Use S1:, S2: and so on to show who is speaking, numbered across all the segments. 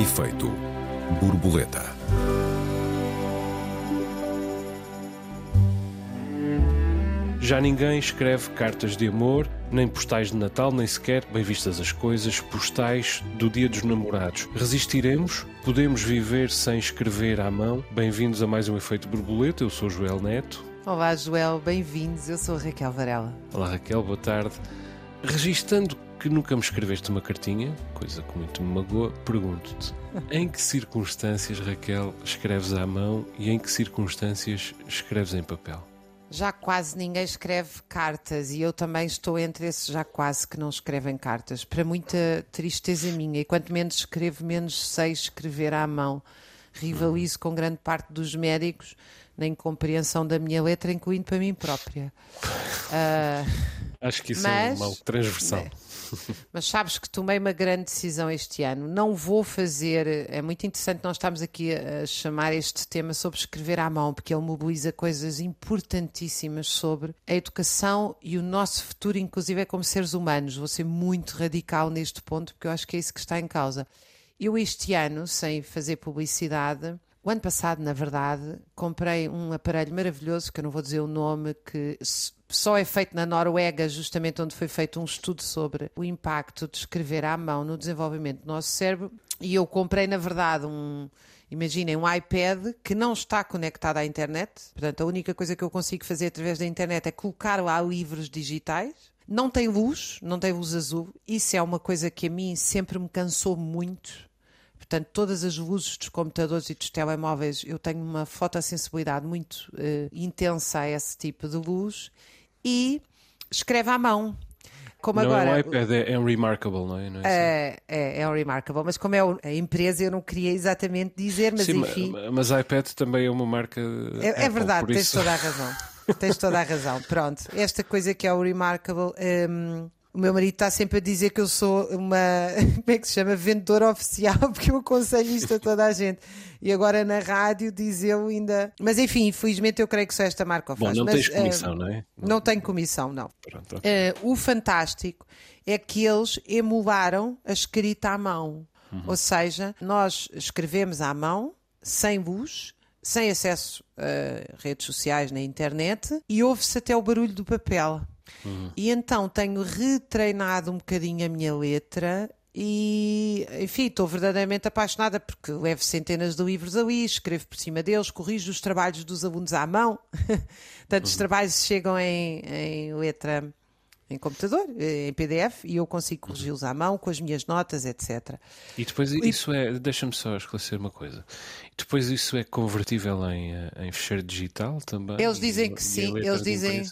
S1: Efeito borboleta.
S2: Já ninguém escreve cartas de amor, nem postais de Natal, nem sequer, bem vistas as coisas, postais do Dia dos Namorados. Resistiremos? Podemos viver sem escrever à mão? Bem-vindos a mais um Efeito Borboleta. Eu sou Joel Neto.
S3: Olá, Joel, bem-vindos. Eu sou a Raquel Varela.
S2: Olá, Raquel, boa tarde. Registando que nunca me escreveste uma cartinha, coisa que muito me magoa, pergunto-te: em que circunstâncias, Raquel, escreves à mão e em que circunstâncias escreves em papel?
S3: Já quase ninguém escreve cartas e eu também estou entre esses já quase que não escrevem cartas. Para muita tristeza minha, e quanto menos escrevo, menos sei escrever à mão. Rivalizo com grande parte dos médicos na incompreensão da minha letra, incluindo para mim própria.
S2: Uh, Acho que isso mas, é uma transversal.
S3: Mas sabes que tomei uma grande decisão este ano. Não vou fazer. É muito interessante nós estarmos aqui a chamar este tema sobre escrever à mão, porque ele mobiliza coisas importantíssimas sobre a educação e o nosso futuro, inclusive, é como seres humanos. Vou ser muito radical neste ponto, porque eu acho que é isso que está em causa. Eu, este ano, sem fazer publicidade, o ano passado, na verdade, comprei um aparelho maravilhoso, que eu não vou dizer o nome, que só é feito na Noruega, justamente onde foi feito um estudo sobre o impacto de escrever à mão no desenvolvimento do nosso cérebro. E eu comprei, na verdade, um. Imaginem um iPad que não está conectado à internet. Portanto, a única coisa que eu consigo fazer através da internet é colocar lá livros digitais. Não tem luz, não tem luz azul. Isso é uma coisa que a mim sempre me cansou muito Portanto, todas as luzes dos computadores e dos telemóveis, eu tenho uma fotossensibilidade muito uh, intensa a esse tipo de luz e escreve à mão.
S2: Como não agora, é um iPad, é, é um Remarkable, não é? Não
S3: é, é, é, é, um Remarkable, mas como é a empresa, eu não queria exatamente dizer, mas Sim, enfim.
S2: Mas iPad também é uma marca.
S3: É, Apple, é verdade, tens isso. toda a razão. tens toda a razão. Pronto, esta coisa que é o Remarkable. Um, o meu marido está sempre a dizer que eu sou uma, como é que se chama, vendedora oficial, porque eu aconselho isto a toda a gente. E agora na rádio diz eu ainda. Mas enfim, infelizmente eu creio que só esta marca o
S2: faz. Bom, não
S3: Mas,
S2: tens comissão, uh, não é?
S3: Não, não tenho comissão, não. Pronto. Uh, o fantástico é que eles emularam a escrita à mão. Uhum. Ou seja, nós escrevemos à mão, sem luz, sem acesso a redes sociais na internet e ouve-se até o barulho do papel. Uhum. E então tenho retreinado um bocadinho a minha letra e, enfim, estou verdadeiramente apaixonada porque levo centenas de livros ali, escrevo por cima deles, corrijo os trabalhos dos alunos à mão. Tantos uhum. trabalhos chegam em, em, letra em computador, em PDF, e eu consigo corrigi-los à mão com as minhas notas, etc.
S2: E depois isso é, deixa-me só esclarecer uma coisa. Depois isso é convertível em, eh, em fecheiro digital também?
S3: Eles dizem que sim, eles dizem.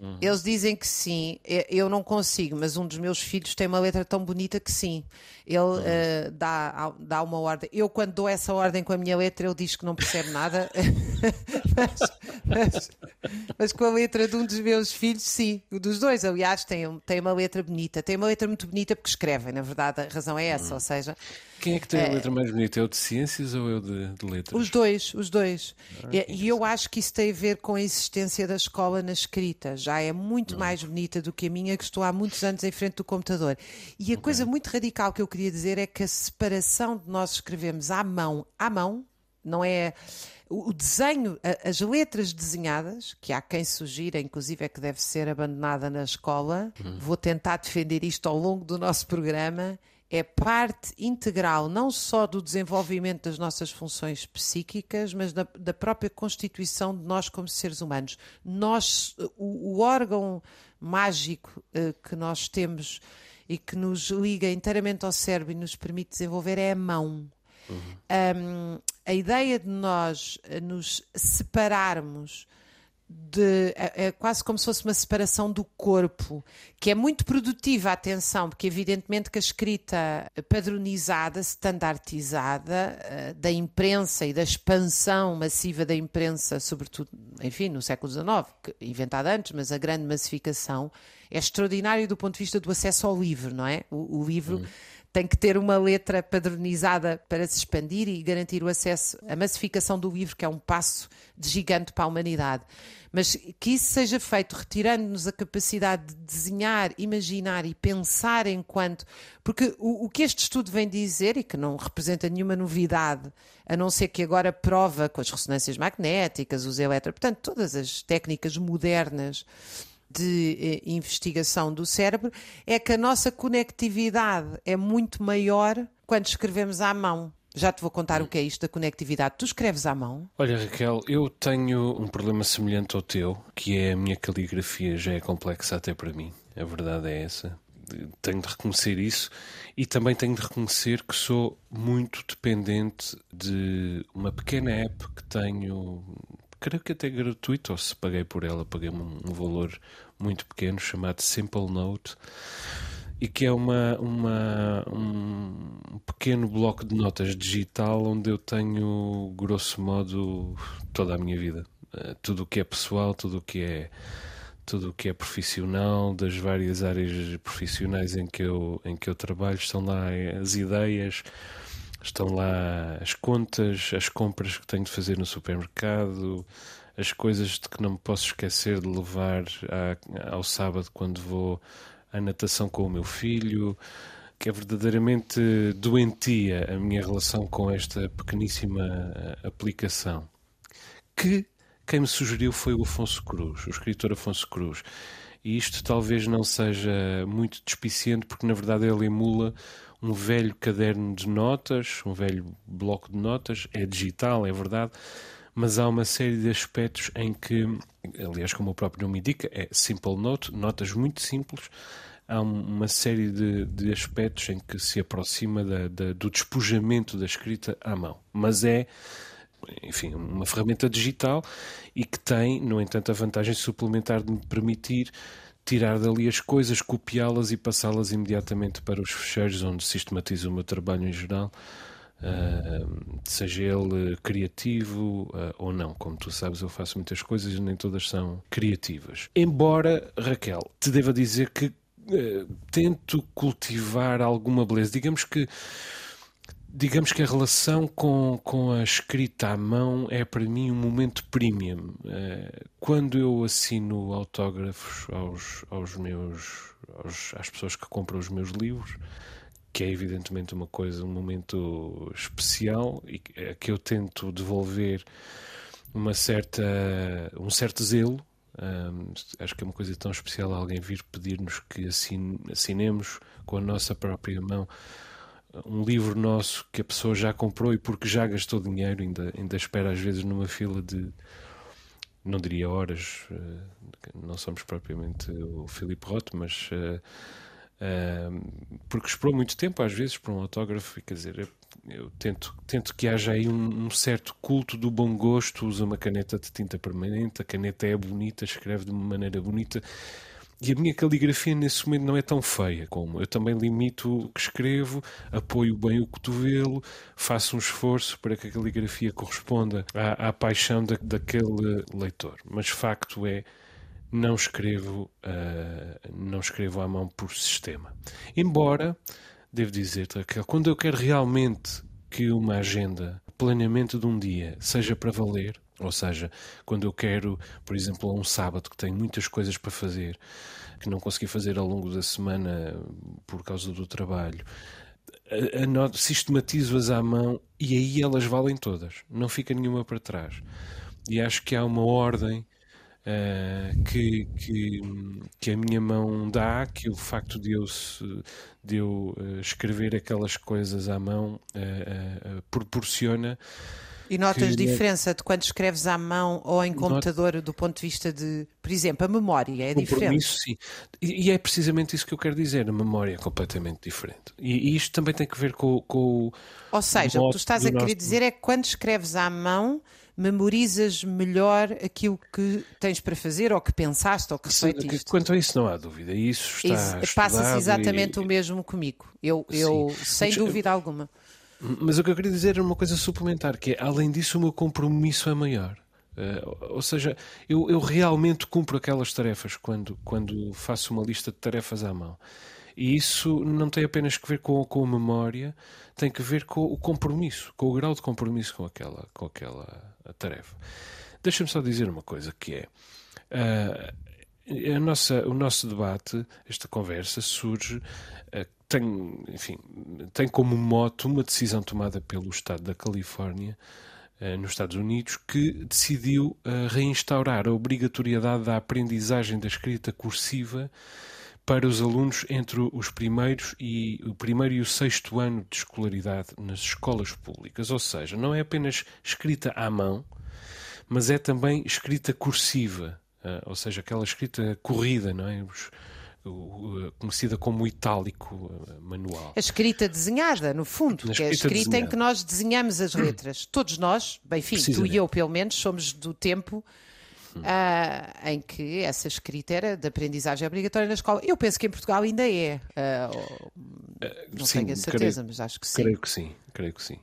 S3: Uhum. Eles dizem que sim, eu não consigo, mas um dos meus filhos tem uma letra tão bonita que sim. Ele uhum. uh, dá, dá uma ordem. Eu, quando dou essa ordem com a minha letra, ele diz que não percebe nada, mas, mas, mas, com a letra de um dos meus filhos, sim. O dos dois, aliás, tem, tem uma letra bonita. Tem uma letra muito bonita porque escrevem, na verdade, a razão é essa. Uhum. Ou seja,
S2: quem é que tem a é. letra mais bonita? É o de ciências ou é o de, de letras?
S3: Os dois, os dois. Ah, e, e eu acho que isso tem a ver com a existência da escola na escrita. Já é muito ah. mais bonita do que a minha, que estou há muitos anos em frente do computador. E a okay. coisa muito radical que eu queria dizer é que a separação de nós escrevemos à mão, à mão, não é o desenho, as letras desenhadas, que há quem sugira, inclusive, é que deve ser abandonada na escola. Uhum. Vou tentar defender isto ao longo do nosso programa é parte integral não só do desenvolvimento das nossas funções psíquicas, mas da, da própria constituição de nós como seres humanos. Nós, o, o órgão mágico uh, que nós temos e que nos liga inteiramente ao cérebro e nos permite desenvolver é a mão. Uhum. Um, a ideia de nós eh, nos separarmos de, é, é, quase como se fosse uma separação do corpo, que é muito produtiva, atenção, porque evidentemente que a escrita padronizada, standardizada uh, da imprensa e da expansão massiva da imprensa, sobretudo, enfim, no século XIX, inventada antes, mas a grande massificação, é extraordinário do ponto de vista do acesso ao livro, não é? O, o livro. Hum tem que ter uma letra padronizada para se expandir e garantir o acesso, a massificação do livro, que é um passo de gigante para a humanidade. Mas que isso seja feito retirando-nos a capacidade de desenhar, imaginar e pensar enquanto. Porque o, o, que este estudo vem dizer, e que não representa nenhuma novidade, a não ser que agora prova com as ressonâncias magnéticas, os eletro, portanto, todas as técnicas modernas de eh, investigação do cérebro, é que a nossa conectividade é muito maior quando escrevemos à mão. Já te vou contar o que é isto da conectividade. Tu escreves à mão?
S2: Olha, Raquel, eu tenho um problema semelhante ao teu, que é a minha caligrafia já é complexa até para mim. A verdade é essa. Tenho de reconhecer isso e também tenho de reconhecer que sou muito dependente de uma pequena app que tenho creio que até gratuito, ou se paguei por ela, paguei um, um valor muito pequeno chamado Simple Note e que é uma, uma, um pequeno bloco de notas digital onde eu tenho, grosso modo, toda a minha vida. Uh, tudo o que é pessoal, tudo o que é tudo o que é profissional, das várias áreas profissionais em que eu, em que eu trabalho, estão lá as ideias, Estão lá as contas, as compras que tenho de fazer no supermercado, as coisas de que não me posso esquecer de levar à, ao sábado quando vou à natação com o meu filho, que é verdadeiramente doentia a minha relação com esta pequeníssima eh, aplicação. Que quem me sugeriu foi o Afonso Cruz, o escritor Afonso Cruz. E isto talvez não seja muito despiciente, porque na verdade ele emula um velho caderno de notas, um velho bloco de notas, é digital, é verdade, mas há uma série de aspectos em que, aliás, como o próprio nome indica, é simple note, notas muito simples. Há uma série de, de aspectos em que se aproxima da, da, do despojamento da escrita à mão, mas é enfim, uma ferramenta digital e que tem, no entanto, a vantagem suplementar de me permitir tirar dali as coisas, copiá-las e passá-las imediatamente para os fecheiros onde sistematizo o meu trabalho em geral, uh, seja ele criativo uh, ou não. Como tu sabes, eu faço muitas coisas e nem todas são criativas. Embora, Raquel, te deva dizer que uh, tento cultivar alguma beleza. Digamos que digamos que a relação com, com a escrita à mão é para mim um momento premium. Eh, quando eu assino autógrafos aos, aos meus, aos, às pessoas que compram os meus livros, que é evidentemente uma coisa, um momento especial e que eu tento devolver uma certa, um certo zelo. Um, acho que é uma coisa tão especial alguém vir pedir-nos que assine, assinemos com a nossa própria mão um livro nosso que a pessoa já comprou e porque já gastou dinheiro, ainda, ainda espera às vezes numa fila de, não diria horas, eh, não somos propriamente o Filipe Roth, mas uh, uh, porque esperou muito tempo às vezes por um autógrafo, quer dizer, eu, eu tento, tento que haja aí um, um, certo culto do bom gosto, usa uma caneta de tinta permanente, a caneta é bonita, escreve de uma maneira bonita, e a minha caligrafia nesse momento não é tão feia como eu também limito o que escrevo, apoio bem o cotovelo, faço um esforço para que a caligrafia corresponda à, à paixão da, daquele leitor. Mas facto é não escrevo uh, não escrevo à mão por sistema. Embora devo dizer que quando eu quero realmente que uma agenda, planeamento de um dia, seja para valer, ou seja, quando eu quero, por exemplo, um sábado que tenho muitas coisas para fazer, que não consegui fazer ao longo da semana por causa do trabalho, sistematizo-as à mão e aí elas valem todas, não fica nenhuma para trás. E acho que há uma ordem uh, que, que, que, a minha mão dá, que o facto de eu, de eu uh, escrever aquelas coisas à mão uh, proporciona
S3: e notas que... diferença de quando escreves à mão ou em computador Not... do ponto de vista de, por exemplo, a memória é diferente?
S2: sim. E, e, é precisamente isso que eu quero dizer, a memória é completamente diferente. E, e isto também tem que ver com, com
S3: Ou seja, o que tu estás a querer nosso... dizer é que quando escreves à mão memorizas melhor aquilo que tens para fazer ou que pensaste ou que refletiste.
S2: Quanto a isso não há dúvida. Isso está Ex
S3: Passas exatamente e... o mesmo comigo. Eu, eu sem dúvida alguma.
S2: Mas o que eu queria dizer era uma coisa suplementar, que é, além disso, o meu compromisso é maior. Uh, ou seja, eu, eu, realmente cumpro aquelas tarefas quando, quando faço uma lista de tarefas à mão. E isso não tem apenas que ver com, com a memória, tem que ver com o compromisso, com o grau de compromisso com aquela, com aquela tarefa. Deixa-me só dizer uma coisa que é. Uh, nossa, o nosso debate, esta conversa, surge, uh, tem, enfim, tem como moto uma decisão tomada pelo Estado da Califórnia, uh, nos Estados Unidos, que decidiu reinstaurar a obrigatoriedade da aprendizagem da escrita cursiva para os alunos entre os primeiros e o primeiro e o sexto ano de escolaridade nas escolas públicas, ou seja, não é apenas escrita à mão, mas é também escrita cursiva, eh, ou seja, aquela escrita corrida, não é? Os, conhecida como itálico eh, manual.
S3: A escrita desenhada, no fundo, que é a escrita em que nós desenhamos as letras. Todos nós, bem, enfim, tu e eu pelo menos, somos do tempo uh, em que essa escrita era de aprendizagem obrigatória na escola. Eu penso que em Portugal ainda é. Uh, não sim, tenho a certeza,
S2: creio,
S3: mas acho que sim.
S2: Creio que sim, creio que sim.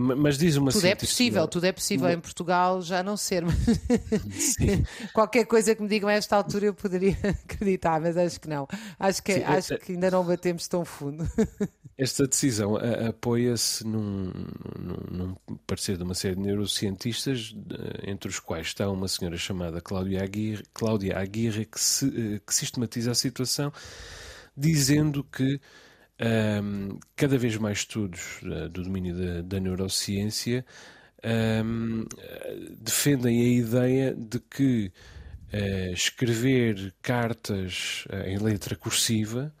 S2: Mas diz uma
S3: Tudo é possível, tudo é possível em Portugal já não ser. Qualquer coisa que me digam a esta altura eu poderia acreditar, mas acho que não. Acho que, Sim, acho é, que ainda não batemos tão fundo.
S2: Esta decisão apoia-se num, num, num, parecer de uma série de neurocientistas, entre os quais está uma senhora chamada Cláudia Aguirre, Cláudia Aguirre que, se, eh, que sistematiza a situação dizendo que um, cada vez mais estudos uh, do domínio da, da neurociência um, defendem a ideia de que uh, escrever cartas uh, em letra cursiva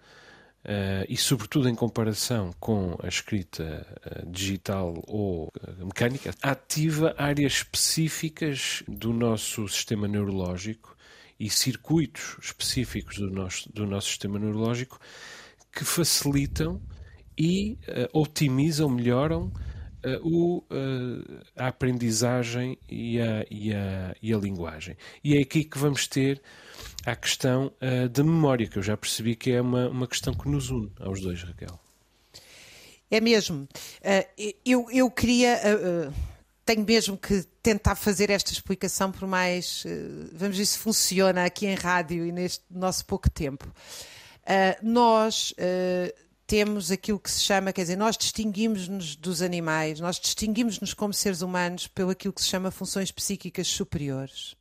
S2: e, sobretudo, em comparação com a escrita digital ou mecânica, ativa áreas específicas do nosso sistema neurológico e circuitos específicos do nosso, do nosso sistema neurológico que facilitam e otimizam, melhoram o, a aprendizagem e a, e, a, e a linguagem. E é aqui que vamos ter à questão uh, da memória, que eu já percebi que é uma, uma questão que nos une aos dois, Raquel.
S3: É mesmo. Uh, eu, eu queria. Uh, tenho mesmo que tentar fazer esta explicação por mais. vamos ver se funciona aqui em rádio e neste nosso pouco tempo. Nós temos aquilo que se chama, quer dizer, nós distinguimos-nos dos animais, nós distinguimos-nos como seres humanos pelo aquilo que se chama funções psíquicas superiores.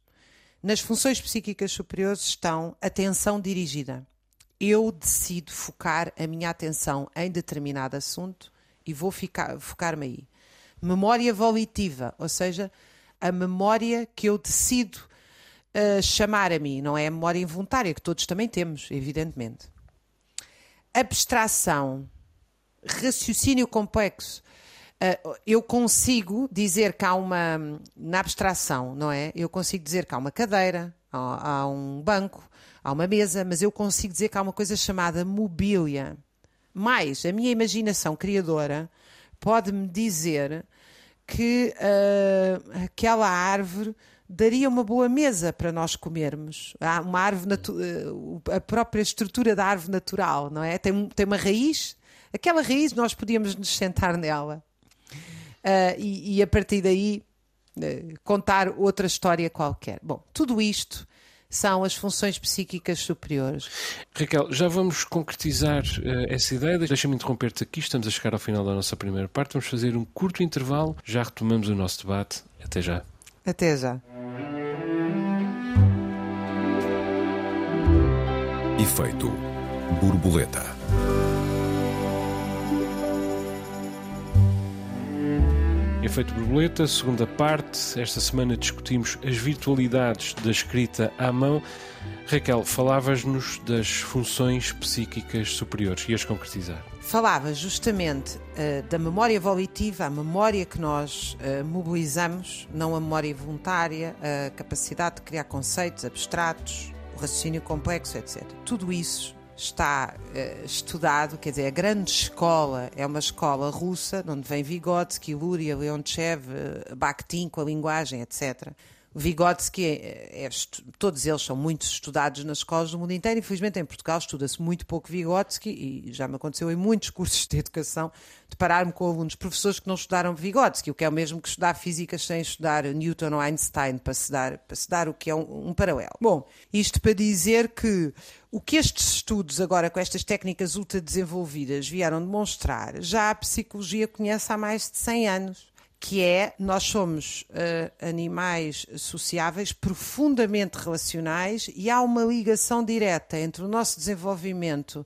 S3: Nas funções psíquicas superiores estão atenção dirigida. Eu decido focar a minha atenção em determinado assunto e vou focar-me aí. Memória volitiva, ou seja, a memória que eu decido uh, chamar a mim, não é a memória involuntária, que todos também temos, evidentemente. Abstração, raciocínio complexo, Uh, eu consigo dizer que há uma, na abstração, não é? Eu consigo dizer que há uma cadeira, há, há um banco, há uma mesa, mas eu consigo dizer que há uma coisa chamada mobília. Mais, a minha imaginação criadora pode-me dizer que uh, aquela árvore daria uma boa mesa para nós comermos. Há uma árvore uh, a própria estrutura da árvore natural, não é? Tem, tem uma raiz. Aquela raiz nós podíamos nos sentar nela uh, e, e, a partir daí uh, contar outra história qualquer. Bom, tudo isto são as funções psíquicas superiores.
S2: Raquel, já vamos concretizar uh, essa ideia. Deixa-me interromper-te aqui, estamos a chegar ao final da nossa primeira parte. Vamos fazer um curto intervalo, já retomamos o nosso debate. Até já.
S3: Até já.
S1: Efeito borboleta.
S2: Efeito Borboleta, segunda parte. Esta semana discutimos as virtualidades da escrita à mão. Raquel, falavas-nos das funções psíquicas superiores. Ias concretizar?
S3: Falava justamente uh, da memória volitiva, a memória que nós uh, mobilizamos, não a memória voluntária, a capacidade de criar conceitos abstratos, o raciocínio complexo, etc. Tudo isso está uh, estudado, quer dizer, a grande escola é uma escola russa, onde vem Vygotsky, Luria, Leonchev, uh, Bakhtin com a linguagem, etc. Vygotsky, é, é, todos eles são muito estudados nas escolas do mundo inteiro. Infelizmente, em Portugal estuda-se muito pouco Vygotsky e já me aconteceu em muitos cursos de educação deparar-me com alunos, professores que não estudaram Vygotsky, o que é o mesmo que estudar física sem estudar Newton ou Einstein, para se dar, para se dar o que é um, um paralelo. Bom, isto para dizer que o que estes estudos, agora com estas técnicas ultra desenvolvidas, vieram demonstrar, já a psicologia conhece há mais de 100 anos que é nós somos uh, animais sociáveis, profundamente relacionais e há uma ligação direta entre o nosso desenvolvimento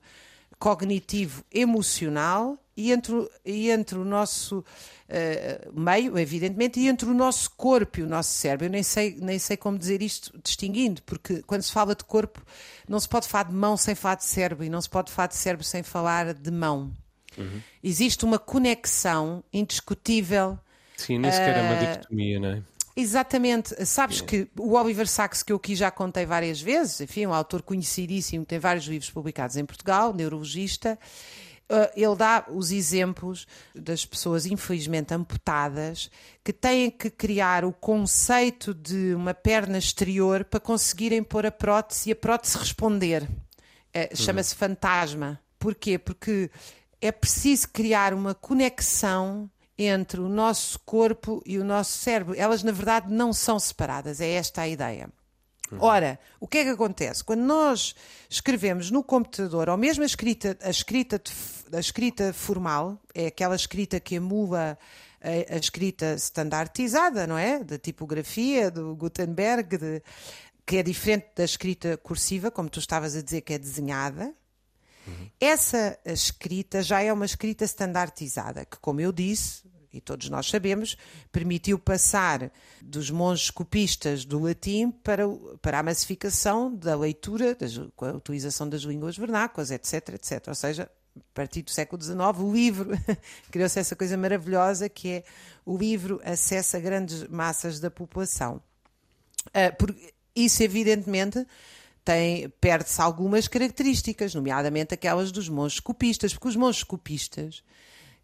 S3: cognitivo emocional e entre, e entre o nosso uh, meio, evidentemente, e entre o nosso corpo e o nosso cérebro. Eu nem sei, nem sei como dizer isto distinguindo, porque quando se fala de corpo, não se pode falar de mão sem falar de cérebro e não se pode falar de cérebro sem falar de mão. Uhum. Existe uma conexão indiscutível
S2: Sim, nem sequer é uma ah, dicotomia, não é?
S3: Exatamente. Sabes que o Oliver Sacks, que eu aqui já contei várias vezes, enfim, um autor conhecidíssimo, tem vários livros publicados em Portugal, neurologista, ah, ele dá os exemplos das pessoas infelizmente amputadas que têm que criar o conceito de uma perna exterior para conseguirem pôr a prótese e a prótese responder. É, chama-se fantasma. Porquê? Porque é preciso criar uma conexão entre o nosso corpo e o nosso cérebro. Elas, na verdade, não são separadas, é esta a ideia. Uhum. Ora, o que é que acontece? Quando nós escrevemos no computador, ou mesmo a escrita, a escrita, a escrita formal, é aquela escrita que emula a, a escrita standardizada, não é? Da tipografia, do Gutenberg, de, que é diferente da escrita cursiva, como tu estavas a dizer, que é desenhada. Uhum. Essa escrita já é uma escrita standardizada, que, como eu disse, e todos nós sabemos, permitiu passar dos monges copistas do latim para, para a massificação da leitura, das, com a utilização das línguas vernáculas, etc, etc. Ou seja, a partir do século XIX, o livro criou-se essa coisa maravilhosa que é o livro acessa grandes massas da população. Por, isso, evidentemente, tem, perde-se algumas características, nomeadamente aquelas dos monges copistas, porque os monges copistas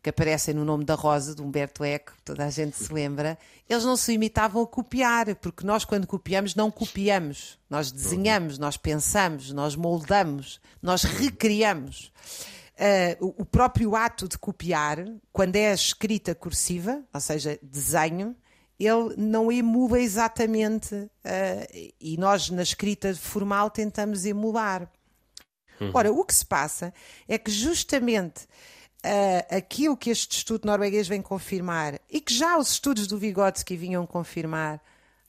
S3: que aparecem no nome da Rosa, de Humberto Eco, toda a gente se lembra, eles não se limitavam a copiar, porque nós, quando copiamos, não copiamos. Nós desenhamos, nós pensamos, nós moldamos, nós recriamos. Uh, o próprio ato de copiar, quando é escrita cursiva, ou seja, desenho, ele não emula exatamente, uh, e nós na escrita formal tentamos emular. Uhum. Ora, o que se passa é que justamente uh, aquilo que este estudo norueguês vem confirmar e que já os estudos do Vygotsky vinham confirmar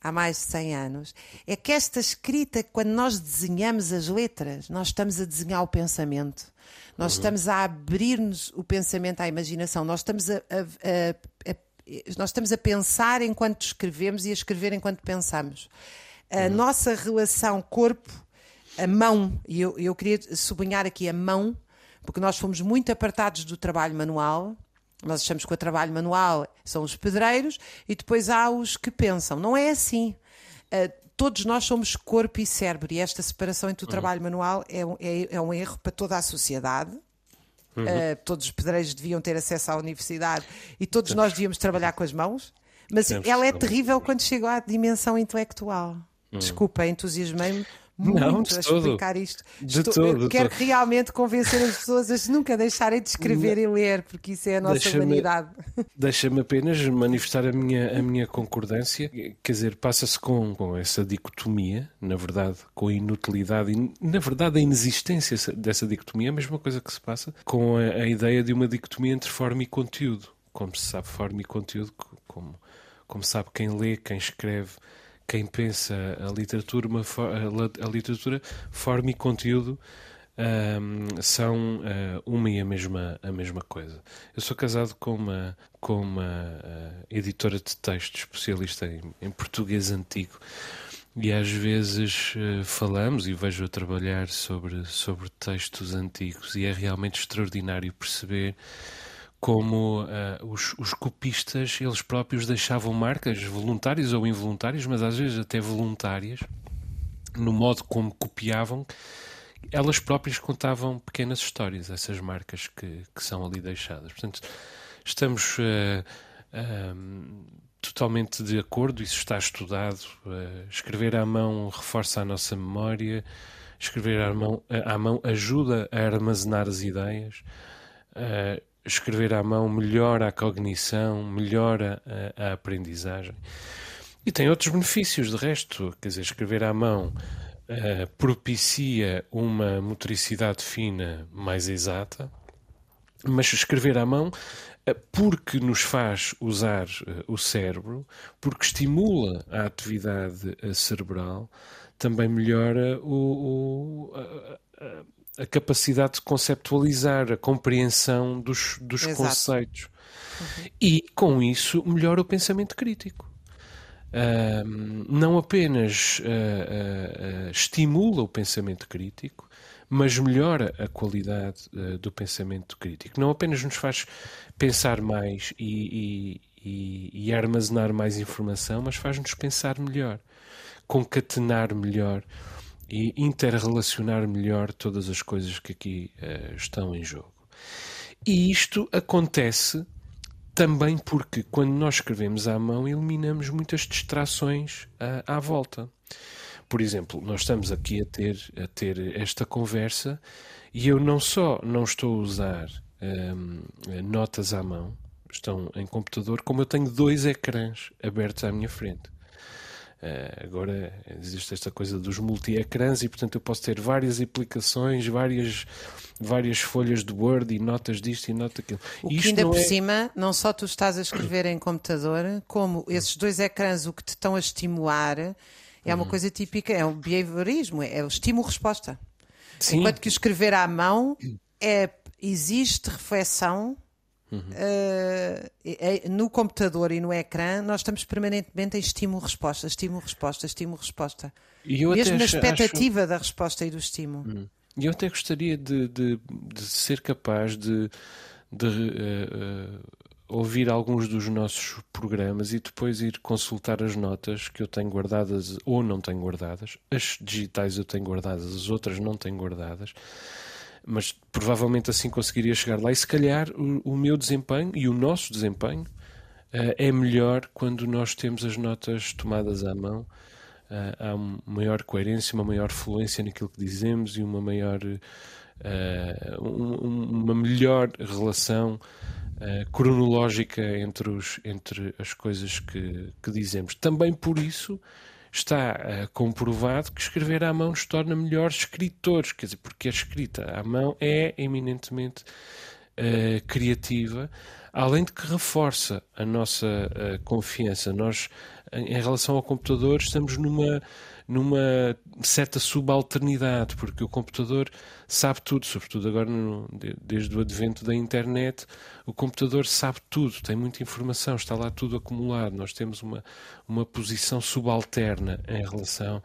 S3: há mais de 100 anos, é que esta escrita, quando nós desenhamos as letras, nós estamos a desenhar o pensamento, nós uhum. estamos a abrir-nos o pensamento à imaginação, nós estamos a, a, a, nós estamos a pensar enquanto escrevemos e a escrever enquanto pensamos. A uhum. nossa relação corpo, a mão, e eu, eu queria sublinhar aqui a mão, porque nós fomos muito apartados do trabalho manual. Nós achamos que o trabalho manual são os pedreiros e depois há os que pensam. Não é assim. Uh, todos nós somos corpo e cérebro e esta separação entre o uhum. trabalho manual é um, é, é um, erro para toda a sociedade. Uhum. Uh, todos os pedreiros deviam ter acesso à universidade e todos nós devíamos trabalhar com as mãos, mas ela é terrível quando chega à dimensão intelectual. Uhum. Desculpa, entusiasmei-me, muito não, a explicar todo. isto.
S2: De Estou, todo,
S3: quero todo. realmente convencer as pessoas a nunca deixarem de escrever não. e ler, porque isso é a nossa deixa humanidade.
S2: Deixa-me apenas manifestar a minha, a minha concordância. Quer dizer, passa-se com, com essa dicotomia, na verdade, com a inutilidade e, na verdade, a inexistência dessa dicotomia, a mesma coisa que se passa com a, a ideia de uma dicotomia entre forma e conteúdo. Como se sabe, forma e conteúdo, como, como sabe quem lê, quem escreve quem pensa a literatura, uma, a, literatura, forma e conteúdo um, são uh, uma e a mesma, a mesma coisa. Eu sou casado com uma, com uma uh, editora de texto especialista em, em, português antigo e às vezes uh, falamos e vejo a trabalhar sobre, sobre textos antigos e é realmente extraordinário perceber como uh, os, os, copistas, eles próprios deixavam marcas voluntárias ou involuntárias, mas às vezes até voluntárias, no modo como copiavam, elas próprias contavam pequenas histórias, essas marcas que, que são ali deixadas. Portanto, estamos uh, uh, totalmente de acordo, isso está estudado. Uh, escrever à mão reforça a nossa memória, escrever à mão, à mão ajuda a armazenar as ideias, uh, escrever à mão melhora a cognição, melhora a, a, aprendizagem. E tem outros benefícios, de resto, quer dizer, escrever à mão uh, propicia uma motricidade fina mais exata, mas escrever à mão eh, porque nos faz usar uh, o cérebro, porque estimula a atividade cerebral, também melhora o, o, a, capacidade de conceptualizar, a compreensão dos, dos conceitos. Uhum. E com isso melhora o pensamento crítico. Uh, não apenas estimula o pensamento crítico, mas melhora a qualidade uh, do pensamento crítico. Não apenas nos faz pensar mais e, e, e, e armazenar mais informação, mas faz-nos pensar melhor, concatenar melhor e interrelacionar melhor todas as coisas que aqui uh, estão em jogo. E isto acontece também porque, quando nós escrevemos à mão, eliminamos muitas distrações uh, à volta. Por exemplo, nós estamos aqui a ter, a ter esta conversa e eu não só não estou a usar hum, notas à mão, estão em computador, como eu tenho dois ecrãs abertos à minha frente. Uh, agora existe esta coisa dos multi-ecrãs e, portanto, eu posso ter várias aplicações, várias, várias folhas de Word e notas disto e nota aquilo.
S3: O que ainda por é... cima, não só tu estás a escrever em computador, como esses dois ecrãs o que te estão a estimular é uma uhum. coisa típica, é um behaviorismo, é o estímulo-resposta. Enquanto que o escrever à mão é, existe reflexão. Uhum. Uh, no computador e no ecrã, nós estamos permanentemente em estímulo-resposta, estímulo-resposta, estímulo-resposta. Mesmo na expectativa acho... da resposta e do estímulo.
S2: Uhum. E eu até gostaria de, de, de ser capaz de, de uh, uh, ouvir alguns dos nossos programas e depois ir consultar as notas que eu tenho guardadas ou não tenho guardadas. As digitais eu tenho guardadas, as outras não tenho guardadas. Mas provavelmente assim conseguiria chegar lá. E se calhar o, o meu desempenho e o nosso desempenho uh, é melhor quando nós temos as notas tomadas à mão. Uh, há uma maior coerência, uma maior fluência naquilo que dizemos e uma maior, uh, um, uma melhor relação cronológica entre, os, entre as coisas que, que dizemos. Também por isso está uh, comprovado que escrever à mão nos torna melhores escritores, quer dizer, porque a escrita à mão é eminentemente uh, criativa, além de que reforça a nossa uh, confiança. Nós, em relação ao computador, estamos numa numa certa subalternidade, porque o computador sabe tudo, sobretudo agora no, desde o advento da internet, o computador sabe tudo, tem muita informação, está lá tudo acumulado. Nós temos uma, uma posição subalterna em relação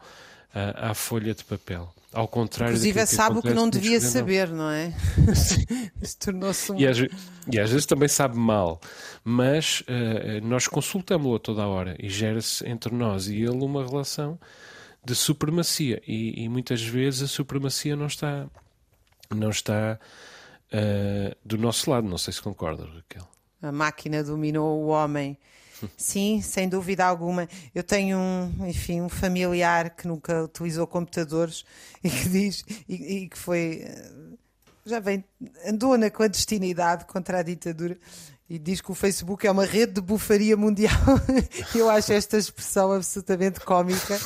S2: à, à folha de papel. Ao contrário
S3: Inclusive sabe o que não devia saber, não é? Isso tornou-se um...
S2: E às, e às, vezes também sabe mal, mas uh, nós consultamos-lo a toda a hora e gera-se entre nós e ele uma relação de supremacia e, e, muitas vezes a supremacia não está não está uh, do nosso lado. Não sei se concordas, Raquel.
S3: A máquina dominou o homem. Sim, sem dúvida alguma. Eu tenho um, enfim, um familiar que nunca utilizou computadores e que diz e, e que foi eh, já vem andou na clandestinidade contra a ditadura e diz que o Facebook é uma rede de bufaria mundial. Eu acho esta expressão absolutamente cómica.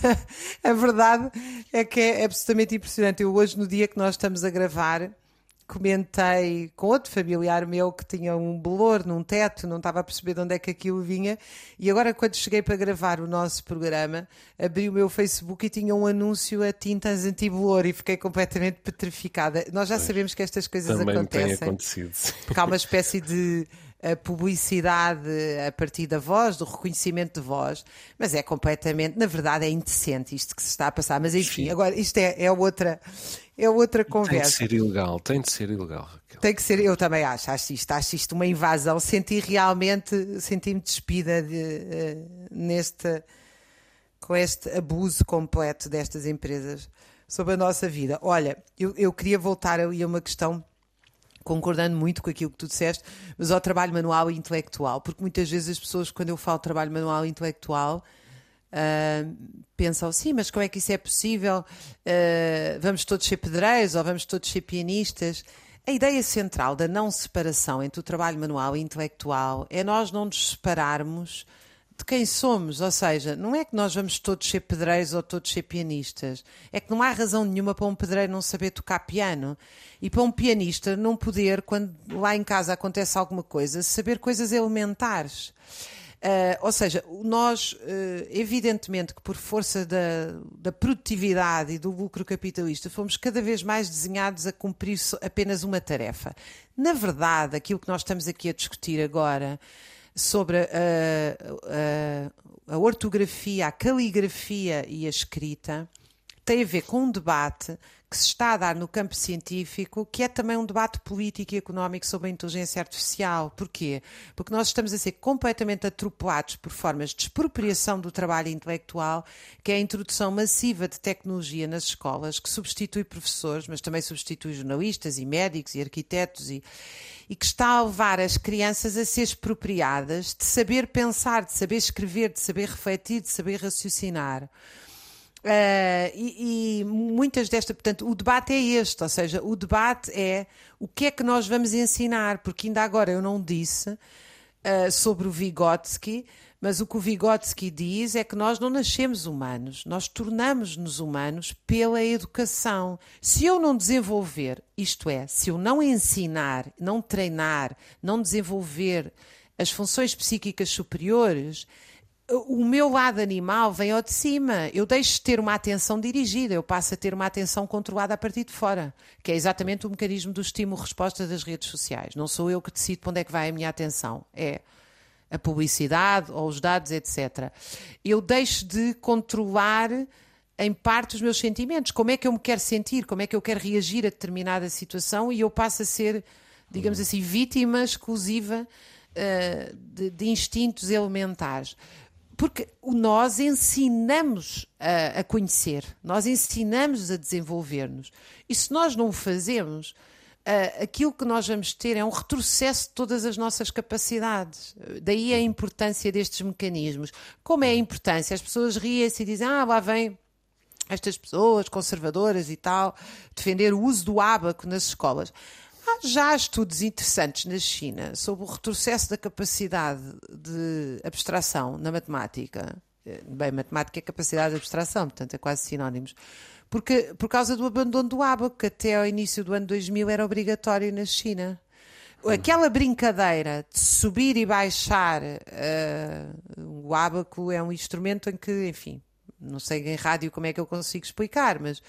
S3: a verdade é que é absolutamente impressionante. Eu hoje, no dia que nós estamos a gravar, comentei com outro familiar meu que tinha um bolor num teto, não estava a perceber de onde é que aquilo vinha, e agora quando cheguei para gravar o nosso programa, abri o meu Facebook e tinha um anúncio a tintas anti-bolor e fiquei completamente petrificada. Nós já sabemos que estas coisas
S2: também
S3: acontecem.
S2: Tem acontecido.
S3: Porque há uma espécie de a publicidade a partir da voz, do reconhecimento de voz, mas é completamente, na verdade, é indecente isto que se está a passar. Mas enfim, Sim. agora isto é, é outra. É outra conversa.
S2: Tem de ser ilegal, tem de ser ilegal, Raquel.
S3: Tem que ser, eu também acho, acho isto, acho isto uma invasão. Senti realmente, senti-me despida de, uh, neste, com este abuso completo destas empresas sobre a nossa vida. Olha, eu, eu queria voltar ali a uma questão concordando muito com aquilo que tu disseste, mas ao trabalho manual e intelectual, porque muitas vezes as pessoas, quando eu falo trabalho manual e intelectual, uh, pensam, sim, mas como é que isso é possível? Uh, vamos todos ser pedreiros ou vamos todos ser pianistas? A ideia central da não separação entre o trabalho manual e intelectual é nós não nos separarmos de quem somos, ou seja, não é que nós vamos todos ser pedreiros ou todos ser pianistas, é que não há razão nenhuma para um pedreiro não saber tocar piano e para um pianista não poder, quando lá em casa acontece alguma coisa, saber coisas elementares. Uh, ou seja, nós, uh, evidentemente, que por força da, da, produtividade e do lucro capitalista, fomos cada vez mais desenhados a cumprir apenas uma tarefa. Na verdade, aquilo que nós estamos aqui a discutir agora sobre a, a, a ortografia, a caligrafia e a escrita tem a ver com um debate que se está a dar no campo científico, que é também um debate político e económico sobre a inteligência artificial. Porquê? Porque nós estamos a ser completamente atropelados por formas de expropriação do trabalho intelectual, que é a introdução massiva de tecnologia nas escolas, que substitui professores, mas também substitui jornalistas e médicos e arquitetos e, e que está a levar as crianças a ser expropriadas de saber pensar, de saber escrever, de saber refletir, de saber raciocinar. Uh, e, e, muitas destas, portanto, o debate é este, ou seja, o debate é o que é que nós vamos ensinar, porque ainda agora eu não disse uh, sobre o Vygotsky, mas o que o Vygotsky diz é que nós não nascemos humanos, nós tornamos-nos humanos pela educação. Se eu não desenvolver, isto é, se eu não ensinar, não treinar, não desenvolver as funções psíquicas superiores, o meu lado animal vem ao de cima. Eu deixo de ter uma atenção dirigida, eu passo a ter uma atenção controlada a partir de fora, que é exatamente o mecanismo do estímulo-resposta das redes sociais. Não sou eu que decido para onde é que vai a minha atenção. É a publicidade ou os dados, etc. Eu deixo de controlar em parte os meus sentimentos. Como é que eu me quero sentir? Como é que eu quero reagir a determinada situação? E eu passo a ser, digamos assim, vítima exclusiva uh, de, de instintos elementares. Porque nós ensinamos a, a conhecer, nós ensinamos a desenvolver-nos. E se nós não o fazemos, uh, aquilo que nós vamos ter é um retrocesso de todas as nossas capacidades. Daí a importância destes mecanismos. Como é a importância? As pessoas riem-se e dizem: ah, lá vem estas pessoas conservadoras e tal, defender o uso do ábaco nas escolas. Há já estudos interessantes na China sobre o retrocesso da capacidade de abstração na matemática. Bem, matemática é capacidade de abstração, portanto é quase sinónimos. Porque, por causa do abandono do ábaco, que até ao início do ano 2000 era obrigatório na China. Aquela brincadeira de subir e baixar uh, o ábaco é um instrumento em que, enfim, não sei em rádio como é que eu consigo explicar, mas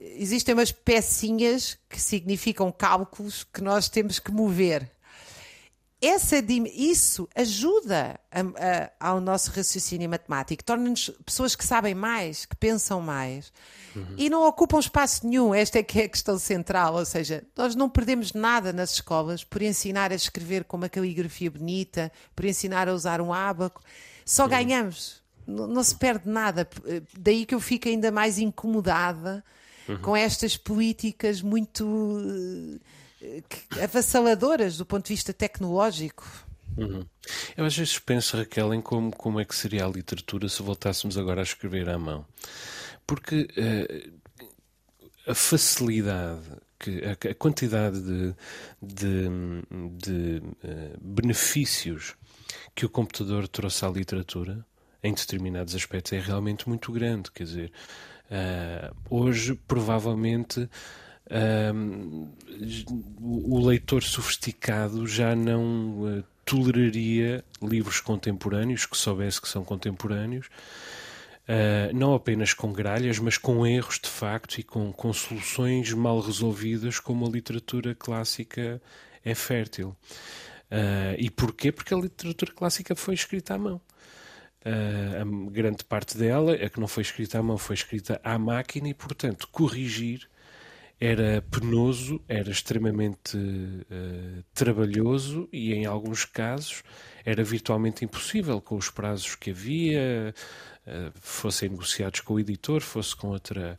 S3: existem umas pecinhas que significam cálculos que nós temos que mover. Essa, isso ajuda a, a, ao nosso raciocínio matemático, torna-nos pessoas que sabem mais, que pensam mais uhum. e não ocupam espaço nenhum. Esta é que é a questão central, ou seja, nós não perdemos nada nas escolas por ensinar a escrever com uma caligrafia bonita, por ensinar a usar um ábaco, só uhum. ganhamos, não, não se perde nada. Daí que eu fico ainda mais incomodada uhum. com estas políticas muito uh, avassaladoras do ponto de vista tecnológico.
S2: Uhum. Eu às vezes penso, Raquel, em como, como é que seria a literatura se voltássemos agora a escrever à mão. Porque uh, a facilidade, que, a, quantidade de, de, de uh, benefícios que o computador trouxe à literatura em determinados aspectos é realmente muito grande. Quer dizer, Uh, hoje, provavelmente, uh, o leitor sofisticado já não uh, toleraria livros contemporâneos que soubesse que são contemporâneos. não apenas com gralhas, mas com erros de facto e com, com soluções mal resolvidas, como a literatura clássica é fértil. e porquê? Porque a literatura clássica foi escrita à mão. Uh, a grande parte dela, a que não foi escrita à mão, foi escrita à máquina e, portanto, corrigir era penoso, era extremamente uh, trabalhoso e, em alguns casos, era virtualmente impossível com os prazos que havia, uh, fossem negociados com o editor, fosse com outra,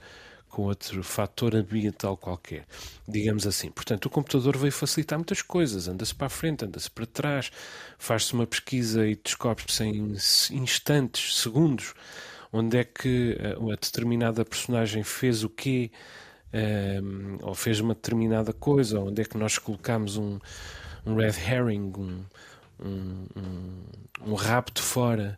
S2: com outro fator ambiental qualquer, digamos assim. Portanto, o computador veio facilitar muitas coisas, anda-se para a frente, anda-se para trás, faz-se uma pesquisa e descobre-se em instantes, segundos, onde é que eh, a determinada personagem fez o quê, um, ehm, ou fez uma determinada coisa, onde é que nós colocamos um, um red herring, um, um, um, um rapto fora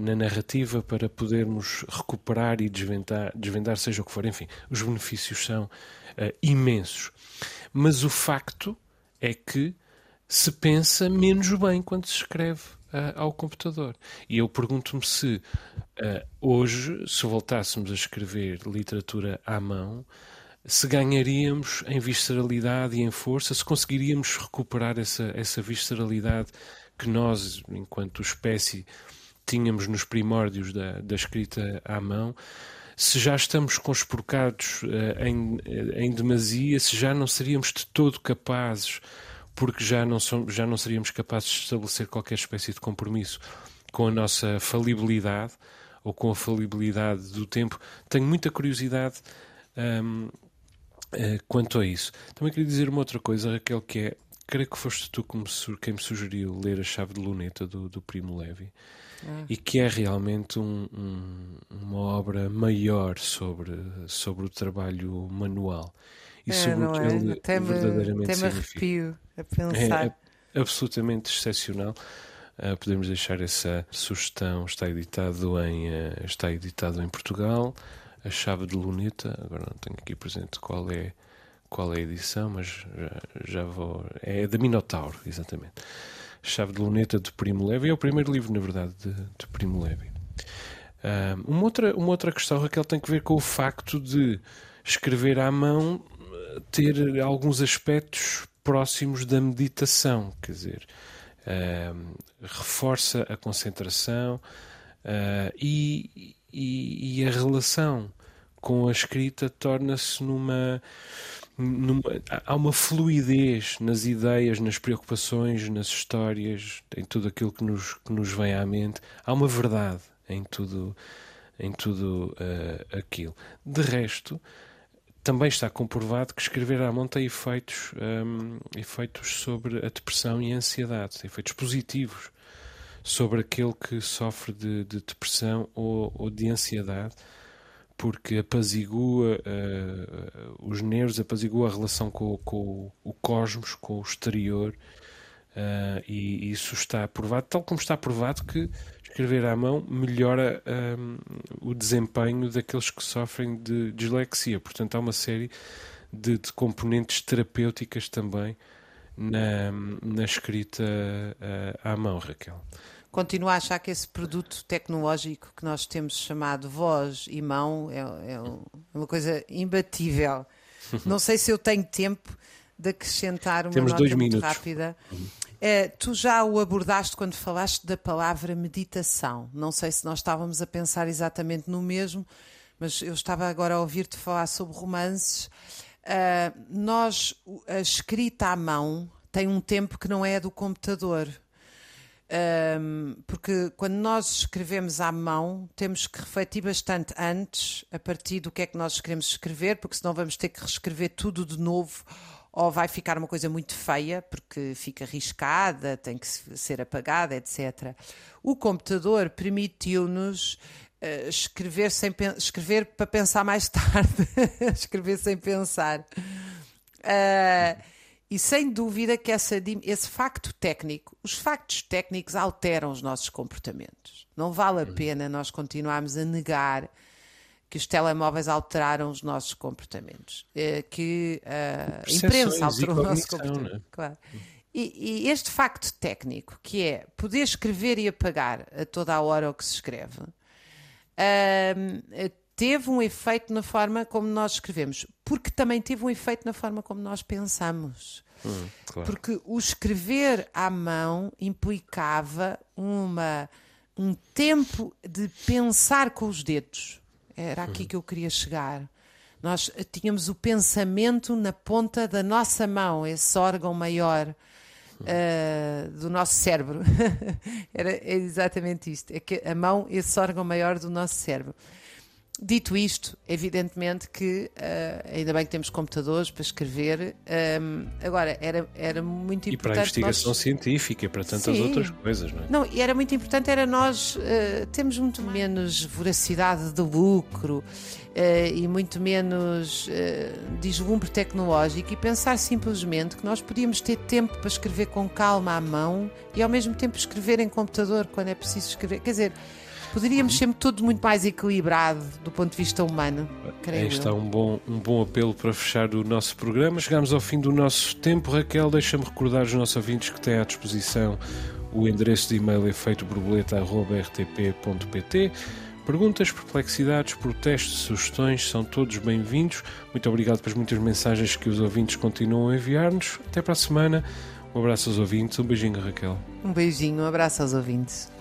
S2: na narrativa para podermos recuperar e desvendar, desvendar, seja o que for. Enfim, os benefícios são uh, imensos. Mas o facto é que se pensa menos bem quando se escreve uh, ao computador. E eu pergunto-me se hoje, se voltássemos a escrever literatura à mão, se ganharíamos em visceralidade e em força, se conseguiríamos recuperar essa, essa visceralidade que nós, enquanto espécie, tínhamos nos primórdios da, da escrita à mão, se já estamos conspurcados uh, em, eh, em demasia, se já não seríamos de todo capazes, porque já não, somos, já não seríamos capazes de estabelecer qualquer espécie de compromisso com a nossa falibilidade ou com a falibilidade do tempo. Tenho muita curiosidade um, ehm, uh, eh, quanto a isso. Também queria dizer uma outra coisa, Raquel, que é, creio que foste tu que me, quem me sugeriu ler A Chave de Luneta do, do Primo Levi e que é realmente um, um, uma obra maior sobre, sobre o trabalho manual e
S3: é,
S2: sobre o que
S3: é?
S2: ele
S3: tem
S2: verdadeiramente
S3: tem
S2: arrepio
S3: a pensar.
S2: É, é absolutamente excepcional. Uh, podemos deixar essa sugestão. Está editado em uh, está editado em Portugal. A chave de luneta. Agora não tenho aqui presente qual é qual é a edição, mas já, já vou. É da Minotauro, exatamente. Chave de Luneta de Primo Levi. É o primeiro livro, na verdade, de, de Primo Levi. uma, outra, uma outra questão, Raquel, tem que ver com o facto de escrever à mão eh, ter alguns aspectos próximos da meditação, quer dizer, reforça a concentração uh, e, e, e, a relação com a escrita torna-se numa numa, há uma fluidez nas ideias, nas preocupações, nas histórias, em tudo aquilo que nos, que nos vem à mente. Há uma verdade em tudo, em tudo uh, aquilo. De resto, também está comprovado que escrever à mão tem efeitos, um, efeitos sobre a depressão e a ansiedade, efeitos positivos sobre aquele que sofre de, de depressão ou, ou de ansiedade porque apazigua uh, os nervos, apazigua a relação com, com, o cosmos, com o exterior, uh, e isso está provado, tal como está provado que escrever à mão melhora um, o desempenho daqueles que sofrem de dislexia. Portanto, há uma série de, de componentes terapêuticas também na, na escrita uh, à mão, Raquel
S3: continuo a achar que esse produto tecnológico que nós temos chamado voz e mão é, é, é uma coisa imbatível. Não sei se eu tenho tempo de acrescentar uma
S2: temos
S3: nota muito
S2: minutos.
S3: rápida. É, tu já o abordaste quando falaste da palavra meditação. Não sei se nós estávamos a pensar exatamente no mesmo, mas eu estava agora a ouvir-te falar sobre romances. Uh, nós, a escrita à mão tem um tempo que não é do computador. Um, porque quando nós escrevemos à mão, temos que refletir bastante antes, a partir do que é que nós queremos escrever, porque senão vamos ter que reescrever tudo de novo, ou vai ficar uma coisa muito feia, porque fica riscada, tem que ser apagada, etc. O computador permitiu-nos uh, escrever, sem, escrever para pensar mais tarde, escrever sem pensar. Uh, e sem dúvida que essa, esse facto técnico, os factos técnicos alteram os nossos comportamentos. Não vale a uhum. pena nós continuarmos a negar que os telemóveis alteraram os nossos comportamentos, eh, que a imprensa alterou o nosso comportamento. Né? Claro. E, e, este facto técnico, que é poder escrever e apagar a toda a hora o que se escreve, teve um efeito na forma como nós escrevemos, porque também teve um efeito na forma como nós pensamos. Hum, claro. Porque o escrever à mão implicava uma, um tempo de pensar com os dedos. Era aqui hum. que eu queria chegar. Nós tínhamos o pensamento na ponta da nossa mão, esse órgão maior. Uh, do nosso cérebro. Era exatamente isto. É que a mão, esse órgão maior do nosso cérebro. Dito isto, evidentemente que uh, ainda bem que temos computadores para escrever. Um, agora, era, era muito importante.
S2: E para a investigação nós... científica e para tantas Sim. outras coisas, não é?
S3: Não, e era muito importante, era nós uh, temos muito menos voracidade de lucro uh, e muito menos uh, deslumbre tecnológico e pensar simplesmente que nós podíamos ter tempo para escrever com calma à mão e ao mesmo tempo escrever em computador quando é preciso escrever. Quer dizer Poderíamos ser tudo muito mais equilibrado do ponto de vista humano.
S2: Creio Aí está um bom, um bom apelo para fechar o nosso programa. Chegamos ao fim do nosso tempo. Raquel, deixa-me recordar os nossos ouvintes que têm à disposição o endereço de e-mail efeitoborboleta.rtp.pt. Perguntas, perplexidades, protestos, sugestões são todos bem-vindos. Muito obrigado pelas muitas mensagens que os ouvintes continuam a enviar-nos. Até para a semana. Um abraço aos ouvintes. Um beijinho, Raquel.
S3: Um beijinho, um abraço aos ouvintes.